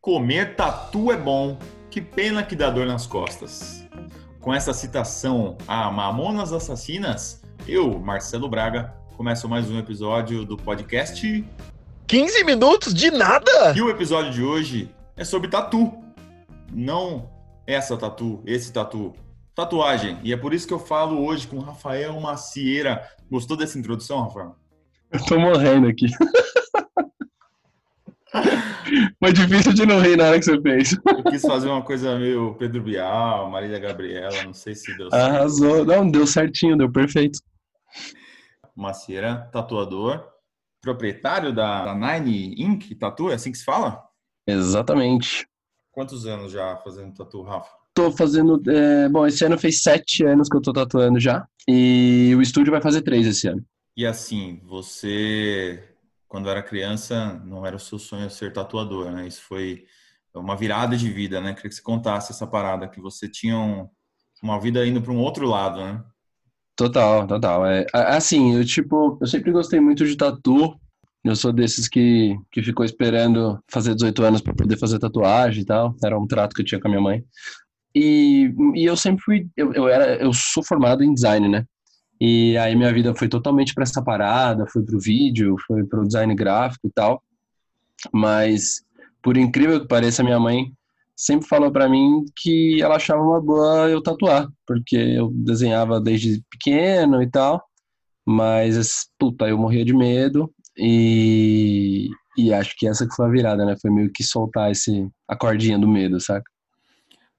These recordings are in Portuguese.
Comer tatu é bom, que pena que dá dor nas costas. Com essa citação a Mamonas Assassinas, eu, Marcelo Braga, começo mais um episódio do podcast 15 minutos de nada? E o episódio de hoje é sobre tatu. Não essa tatu, esse tatu. Tatuagem. E é por isso que eu falo hoje com Rafael Macieira. Gostou dessa introdução, Rafael? Eu tô morrendo aqui. Foi difícil de não rir na hora que você fez. Eu quis fazer uma coisa meio Pedro Bial, Marília Gabriela, não sei se deu certo. Arrasou. Não, deu certinho, deu perfeito. Macieira, tatuador, proprietário da, Nine Ink Tatu, é assim que se fala? Exatamente. Quantos anos já fazendo tatu, Rafa? Tô fazendo. É, bom, esse ano fez sete anos que eu tô tatuando já. E o estúdio vai fazer três esse ano. E assim, você quando era criança, não era o seu sonho ser tatuador, né? Isso foi uma virada de vida, né? Queria que você contasse essa parada, que você tinha um, uma vida indo para um outro lado, né? Total, total. É, assim, eu tipo, eu sempre gostei muito de tatu. Eu sou desses que, que ficou esperando fazer 18 anos para poder fazer tatuagem e tal. Era um trato que eu tinha com a minha mãe. E, e eu sempre fui, eu, eu era, eu sou formado em design, né? E aí minha vida foi totalmente para essa parada, foi pro vídeo, foi pro design gráfico e tal. Mas por incrível que pareça, minha mãe sempre falou para mim que ela achava uma boa eu tatuar, porque eu desenhava desde pequeno e tal. Mas puta, eu morria de medo e e acho que essa que foi a virada, né? Foi meio que soltar esse a cordinha do medo, saca?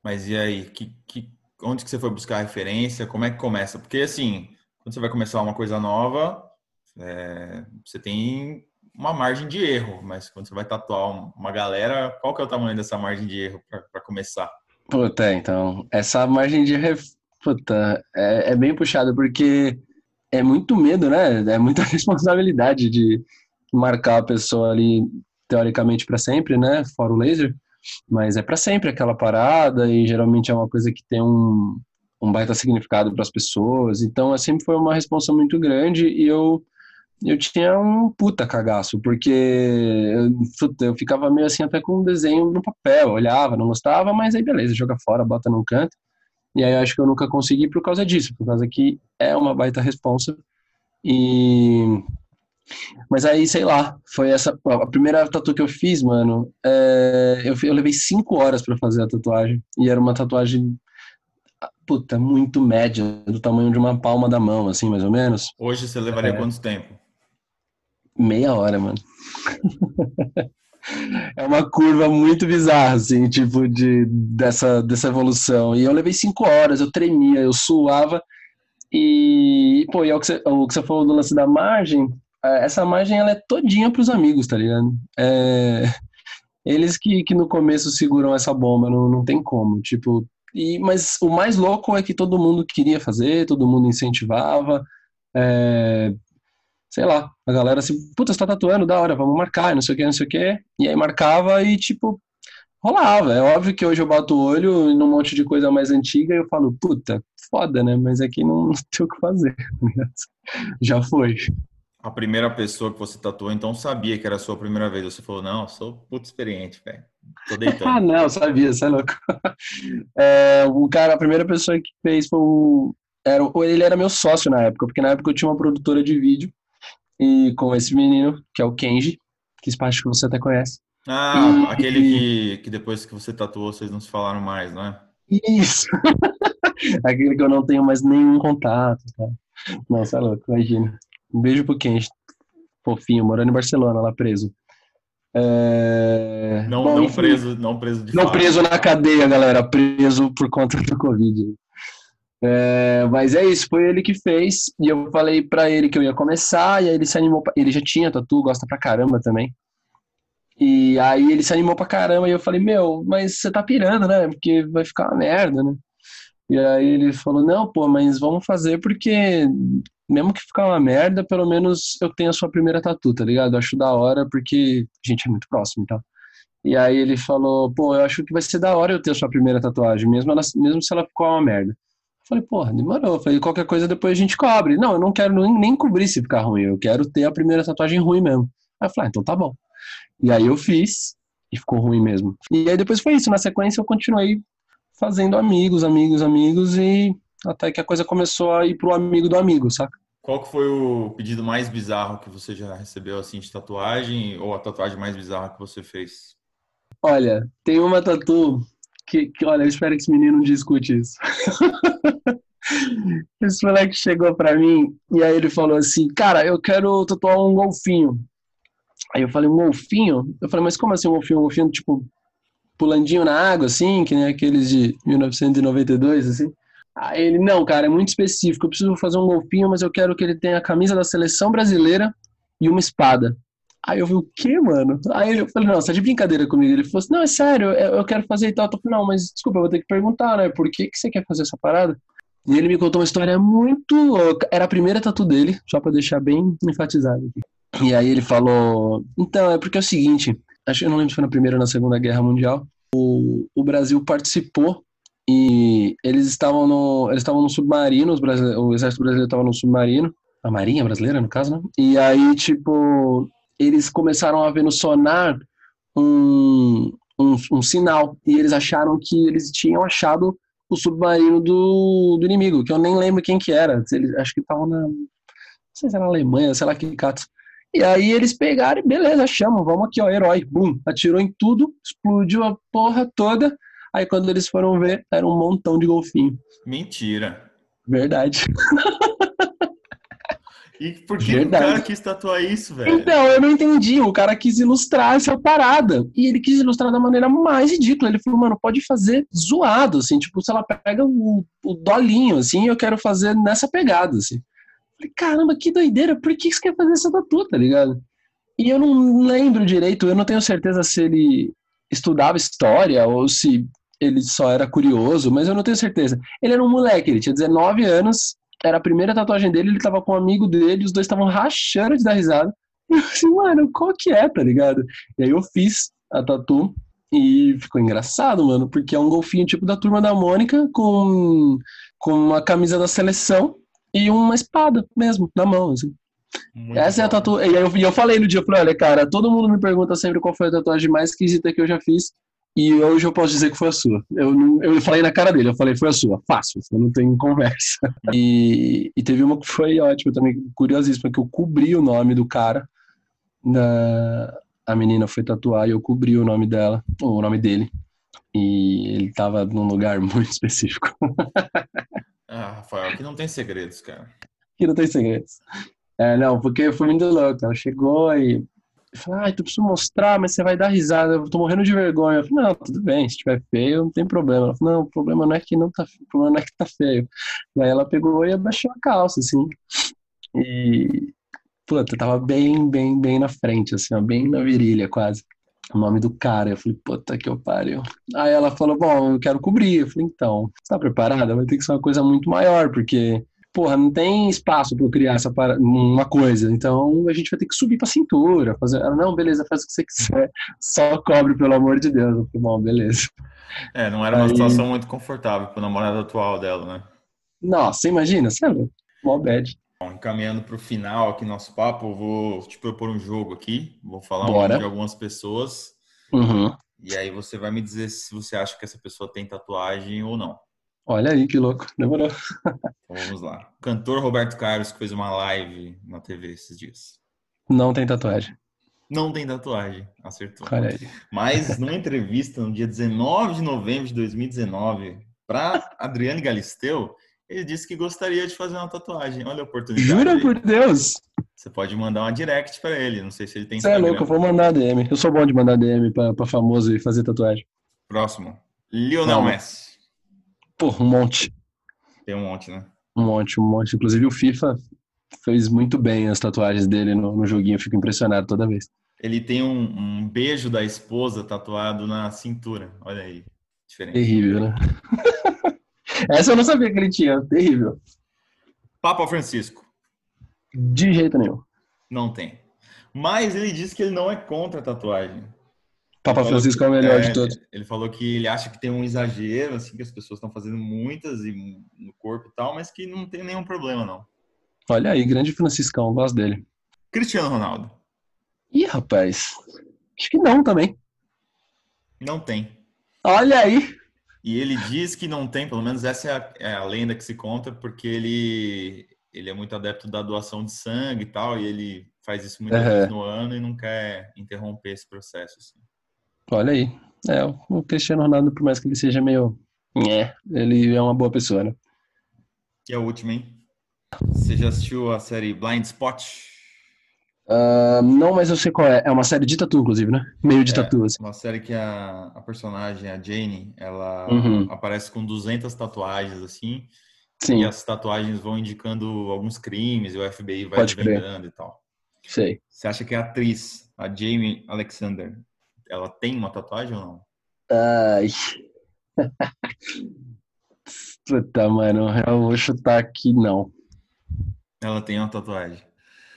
Mas e aí, que, que, onde que você foi buscar referência? Como é que começa? Porque assim, quando você vai começar uma coisa nova, é, você tem uma margem de erro, mas quando você vai tatuar uma galera, qual que é o tamanho dessa margem de erro para começar? Puta, então, essa margem de erro puta, é, é bem puxado, porque é muito medo, né? É muita responsabilidade de marcar a pessoa ali, teoricamente, para sempre, né? Fora o laser. Mas é para sempre aquela parada, e geralmente é uma coisa que tem um, um baita significado para as pessoas. Então, sempre foi uma responsa muito grande e eu eu tinha um puta cagaço, porque eu, eu ficava meio assim até com um desenho no papel, olhava, não gostava, mas aí beleza, joga fora, bota num canto. E aí acho que eu nunca consegui por causa disso, por causa que é uma baita responsa. E mas aí, sei lá, foi essa a primeira tatu que eu fiz, mano. É, eu, eu levei cinco horas para fazer a tatuagem e era uma tatuagem puta, muito média, do tamanho de uma palma da mão, assim, mais ou menos. Hoje você levaria é... quanto tempo? Meia hora, mano. é uma curva muito bizarra, assim, tipo, de, dessa, dessa evolução. E eu levei cinco horas, eu tremia, eu suava. E, pô, e é o que você, o que você falou do lance da margem, é, essa margem ela é todinha pros amigos, tá ligado? É, eles que, que no começo seguram essa bomba, não, não tem como. Tipo, e, mas o mais louco é que todo mundo queria fazer, todo mundo incentivava. É, sei lá, a galera assim, puta, você tá tatuando, da hora, vamos marcar, não sei o que, não sei o que. E aí marcava e, tipo, rolava. É óbvio que hoje eu bato o olho num monte de coisa mais antiga e eu falo, puta, foda, né? Mas aqui não, não tem o que fazer. Já foi. A primeira pessoa que você tatuou, então, sabia que era a sua primeira vez. Você falou, não, sou puto experiente, velho. Tô deitando. ah, não, sabia, você é louco. É, o cara, a primeira pessoa que fez foi o... Era, ele era meu sócio na época, porque na época eu tinha uma produtora de vídeo e com esse menino, que é o Kenji, que acho que você até conhece. Ah, e, aquele que, que depois que você tatuou, vocês não se falaram mais, não é? Isso! aquele que eu não tenho mais nenhum contato. Tá? Nossa, é louco, imagina. Um beijo pro Kenji, fofinho, morando em Barcelona, lá preso. É... Não, Bom, não preso, não preso de Não fato. preso na cadeia, galera, preso por conta do Covid. É, mas é isso, foi ele que fez. E eu falei para ele que eu ia começar, e aí ele se animou. Pra... Ele já tinha tatu, gosta pra caramba também. E aí ele se animou pra caramba, e eu falei, meu, mas você tá pirando, né? Porque vai ficar uma merda, né? E aí ele falou, não, pô, mas vamos fazer porque mesmo que ficar uma merda, pelo menos eu tenho a sua primeira tatu, tá ligado? Eu acho da hora porque a gente é muito próximo e tal. E aí ele falou, pô, eu acho que vai ser da hora eu ter a sua primeira tatuagem, mesmo, ela, mesmo se ela ficou uma merda. Eu falei, porra, demorou. Eu falei, qualquer coisa depois a gente cobre. Não, eu não quero nem, nem cobrir se ficar ruim, eu quero ter a primeira tatuagem ruim mesmo. Aí eu falei, ah, então tá bom. E aí eu fiz, E ficou ruim mesmo. E aí depois foi isso. Na sequência eu continuei fazendo amigos, amigos, amigos e até que a coisa começou a ir pro amigo do amigo, saca? Qual que foi o pedido mais bizarro que você já recebeu assim de tatuagem ou a tatuagem mais bizarra que você fez? Olha, tem uma tatu que, que olha, eu espero que esse menino não discute isso. esse moleque chegou pra mim e aí ele falou assim, cara, eu quero tatuar um golfinho. Aí eu falei, um golfinho? Eu falei, mas como assim um golfinho? Um golfinho, tipo, pulandinho na água, assim, que nem aqueles de 1992, assim? Aí ele, não, cara, é muito específico. Eu preciso fazer um golfinho, mas eu quero que ele tenha a camisa da seleção brasileira e uma espada. Aí eu vi o quê, mano? Aí eu falei, não, você tá de brincadeira comigo. Ele falou assim, não, é sério, eu quero fazer e tal. Eu falei, não, mas desculpa, eu vou ter que perguntar, né? Por que, que você quer fazer essa parada? E ele me contou uma história muito louca. Era a primeira tatu dele, só pra deixar bem enfatizado aqui. E aí ele falou, então, é porque é o seguinte, acho que eu não lembro se foi na Primeira ou na Segunda Guerra Mundial, o, o Brasil participou e eles estavam no, eles estavam no submarino, o exército brasileiro estava no submarino, a marinha brasileira no caso, né? E aí tipo eles começaram a ver no sonar um, um, um sinal e eles acharam que eles tinham achado o submarino do, do inimigo, que eu nem lembro quem que era. Eles, acho que estavam na, não sei se era na Alemanha, sei lá que cato. E aí eles pegaram e beleza, chamam, vamos aqui, ó, herói, bum, atirou em tudo, explodiu a porra toda. Aí quando eles foram ver, era um montão de golfinho. Mentira. Verdade. E por que Verdade. o cara quis tatuar isso, velho? Então, eu não entendi. O cara quis ilustrar essa parada. E ele quis ilustrar da maneira mais ridícula. Ele falou, mano, pode fazer zoado, assim. Tipo, se ela pega o, o dolinho, assim, eu quero fazer nessa pegada, assim. Falei, caramba, que doideira. Por que você quer fazer essa tatu, tá ligado? E eu não lembro direito. Eu não tenho certeza se ele estudava história ou se ele só era curioso, mas eu não tenho certeza. Ele era um moleque, ele tinha 19 anos, era a primeira tatuagem dele, ele tava com um amigo dele, os dois estavam rachando de dar risada. Eu assim, mano, qual que é, tá ligado? E aí eu fiz a tatu e ficou engraçado, mano, porque é um golfinho tipo da turma da Mônica com, com uma camisa da seleção e uma espada mesmo, na mão, assim. Muito Essa bom. é a tatu. E eu, e eu falei no dia, eu falei, olha, cara, todo mundo me pergunta sempre qual foi a tatuagem mais esquisita que eu já fiz. E hoje eu posso dizer que foi a sua. Eu, não, eu falei na cara dele, eu falei, foi a sua, fácil, você não tem conversa. E, e teve uma que foi ótima também, curiosíssima, que eu cobri o nome do cara. Na, a menina foi tatuar e eu cobri o nome dela, o nome dele. E ele tava num lugar muito específico. ah, Rafael, aqui não tem segredos, cara. Aqui não tem segredos. É, não, porque foi muito louco. Ela chegou e Falei, ah, tu precisa mostrar, mas você vai dar risada, eu tô morrendo de vergonha. Eu falei, não, tudo bem, se tiver feio, não tem problema. Ela falou, não, o problema não é que não tá o problema não é que tá feio. Aí ela pegou e abaixou a calça, assim. E, puta, tava bem, bem, bem na frente, assim, ó, bem na virilha, quase. O nome do cara. Eu falei, puta que eu pariu. Aí ela falou, bom, eu quero cobrir. Eu falei, então, você tá preparada? Vai ter que ser uma coisa muito maior, porque porra, não tem espaço para eu criar essa para... uma coisa. Então a gente vai ter que subir para cintura, fazer. não, beleza, faz o que você quiser, só cobre pelo amor de Deus. Eu falei, bom, beleza. É, não era uma Aí... situação muito confortável para o namorado atual dela, né? Nossa, imagina, sabe? Mó bad. Bom, encaminhando para o final aqui nosso papo, eu vou te propor um jogo aqui. Vou falar de algumas pessoas. Uhum. E aí você vai me dizer se você acha que essa pessoa tem tatuagem ou não. Olha aí, que louco. Demorou. Então vamos lá. O cantor Roberto Carlos que fez uma live na TV esses dias. Não tem tatuagem. Não tem tatuagem, acertou. Olha aí. Mas numa entrevista no dia 19 de novembro de 2019 para Adriane Galisteu, ele disse que gostaria de fazer uma tatuagem. Olha a oportunidade. Jura por Deus? Você pode mandar uma direct para ele. Não sei se ele tem Você é louco, eu vou mandar DM. Eu sou bom de mandar DM para famoso e fazer tatuagem. Próximo. Lionel. Messi. Pô, um monte. Tem um monte, né? Um monte, um monte. Inclusive o FIFA fez muito bem as tatuagens dele no, no joguinho, eu fico impressionado toda vez. Ele tem um, um, beijo da esposa tatuado na cintura. Olha aí. Diferente. Terrível, né? Essa eu não sabia que ele tinha. Terrível. Papa Francisco. De jeito nenhum. Não tem. Mas ele disse que ele não é contra a tatuagem. Papa Francisco é o melhor é, de todos. Ele falou que ele acha que tem um exagero, assim, que as pessoas estão fazendo muitas e no corpo e tal, mas que não tem nenhum problema, não. Olha aí, grande Franciscão, gosto dele. Cristiano Ronaldo. Ih, rapaz. Acho que não também. Não tem. Olha aí! E ele diz que não tem, pelo menos essa é a, é a lenda que se conta, porque ele, ele é muito adepto da doação de sangue e tal, e ele faz isso muitas Uhum. vezes no ano e não quer interromper esse processo. assim. Olha aí. É, o Cristiano Ronaldo, por mais que ele seja meio. É, ele é uma boa pessoa, né? E a última, hein? Você já assistiu a série Blind Spot? Ah, não, mas eu sei qual é. É uma série de tatu, inclusive, né? Meio de É. tatu, assim. Uma série que a, a personagem, a Jane, ela Uhum. aparece com 200 tatuagens, assim, Sim, e as tatuagens vão indicando alguns crimes, e o FBI vai Pode e tal. sei. Você acha que a atriz, a Jamie Alexander, ela tem uma tatuagem ou não? Ai. Puta, mano, eu vou chutar aqui não. Ela tem uma tatuagem.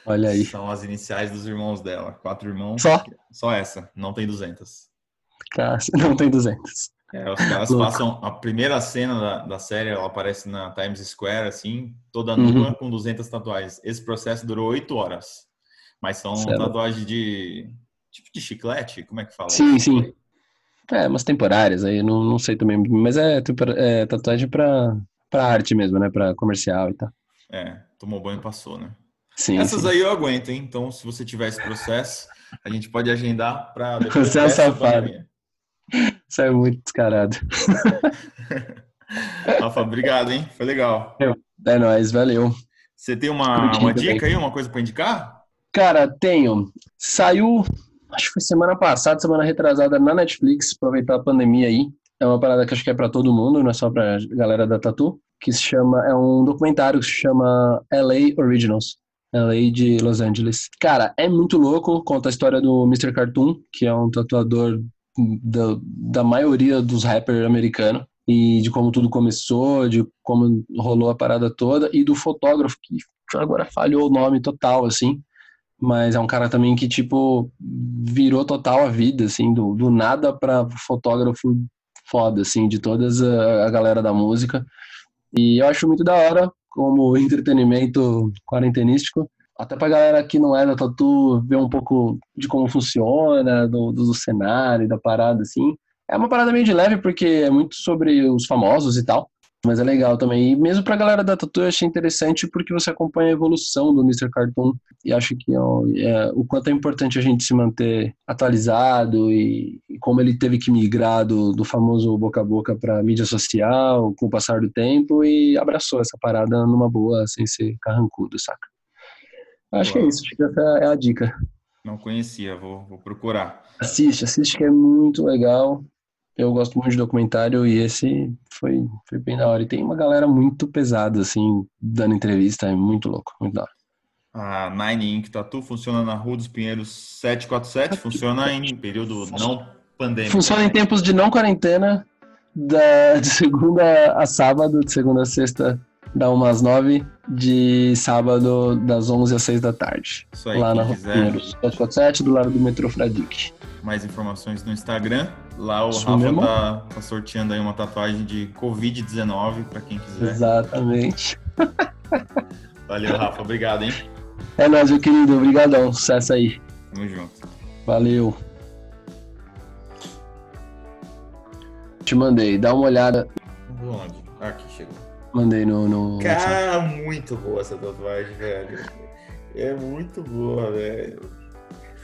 Olha aí. São as iniciais dos irmãos dela. Quatro irmãos. Só? Só essa. Não tem 200. Cara, Não tem 200. É, os caras Louco. passam... A primeira cena da, da série, ela aparece na Times Square, assim, toda Uhum. nua, com 200 tatuagens. Esse processo durou oito horas. Mas são Certo. tatuagens de... Tipo de chiclete? Como é que fala? Sim, sim. É, umas temporárias aí, não, não sei também. Mas é, é tatuagem pra, pra arte mesmo, né? Pra comercial e tal. É, tomou banho e passou, né? Sim, Essas sim. aí eu aguento, hein? Então, se você tiver esse processo, a gente pode agendar para Você é safado. Isso é muito descarado. Rafa, obrigado, hein? Foi legal. É nóis, valeu. Você tem uma, uma dica aí, uma coisa para indicar? Cara, tenho. Saiu, acho que foi semana passada, semana retrasada na Netflix, aproveitar a pandemia aí. É uma parada que acho que é pra todo mundo, não é só pra galera da Tatu, que se chama, é um documentário que se chama LA Originals. LA de Los Angeles. Cara, é muito louco, conta a história do Mr. Cartoon, que é um tatuador da, da maioria dos rappers americanos, e de como tudo começou, de como rolou a parada toda, e do fotógrafo, que agora falhou o nome total, assim, mas é um cara também que, tipo, virou total a vida, assim, do, do nada pra fotógrafo foda, assim, de todas a, a galera da música. E eu acho muito da hora, como entretenimento quarentenístico, até pra galera que não é da Tatu ver um pouco de como funciona, do, do cenário, da parada, assim. É uma parada meio de leve, porque é muito sobre os famosos e tal. Mas é legal também. E mesmo pra galera da Tatu eu achei interessante porque você acompanha a evolução do Mr. Cartoon e acho que ó, é, o quanto é importante a gente se manter atualizado e, e como ele teve que migrar do, do famoso boca a boca para mídia social com o passar do tempo e abraçou essa parada numa boa, sem ser carrancudo, saca? Acho que é Uau. isso, acho que essa é a dica. Não conhecia, vou, vou procurar. Assiste, assiste que é muito legal. Eu gosto muito de documentário e esse foi, foi bem da hora. E tem uma galera muito pesada, assim, dando entrevista, é muito louco, muito da hora. A Nine Ink Tattoo funciona na Rua dos Pinheiros 747, funciona em período não pandêmico. Funciona em tempos de não quarentena, da, de segunda a sábado, de segunda a sexta, da 1 às 9, de sábado, das 11 às 6 da tarde. Isso aí, lá na Pinheiros, 747, do lado do metrô Fradique. mais informações no Instagram. Lá o Isso Rafa tá, tá sorteando aí uma tatuagem de Covid-19 para quem quiser. Exatamente. Valeu, Rafa. Obrigado, hein? É nóis, meu querido. Obrigadão. Sucesso aí. Tamo junto. Valeu. Te mandei, dá uma olhada. Onde? Mandei no. no... Cara, muito boa essa tatuagem, velho. É muito boa, velho.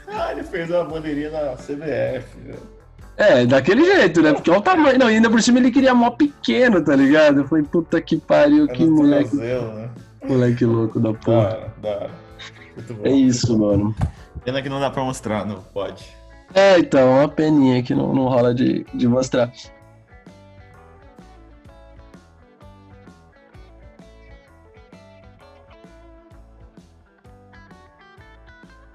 Ah, ele fez uma bandeirinha na CBF, velho. É, daquele jeito, né? Porque olha o tamanho. Não, e ainda por cima ele queria mó pequeno, tá ligado? Eu falei, puta que pariu, É que moleque, tornozelo, né? moleque louco da porra. da hora. Muito bom. É isso, mano. Pena que não dá pra mostrar, não pode. É, então, uma peninha que não, não rola de, de mostrar.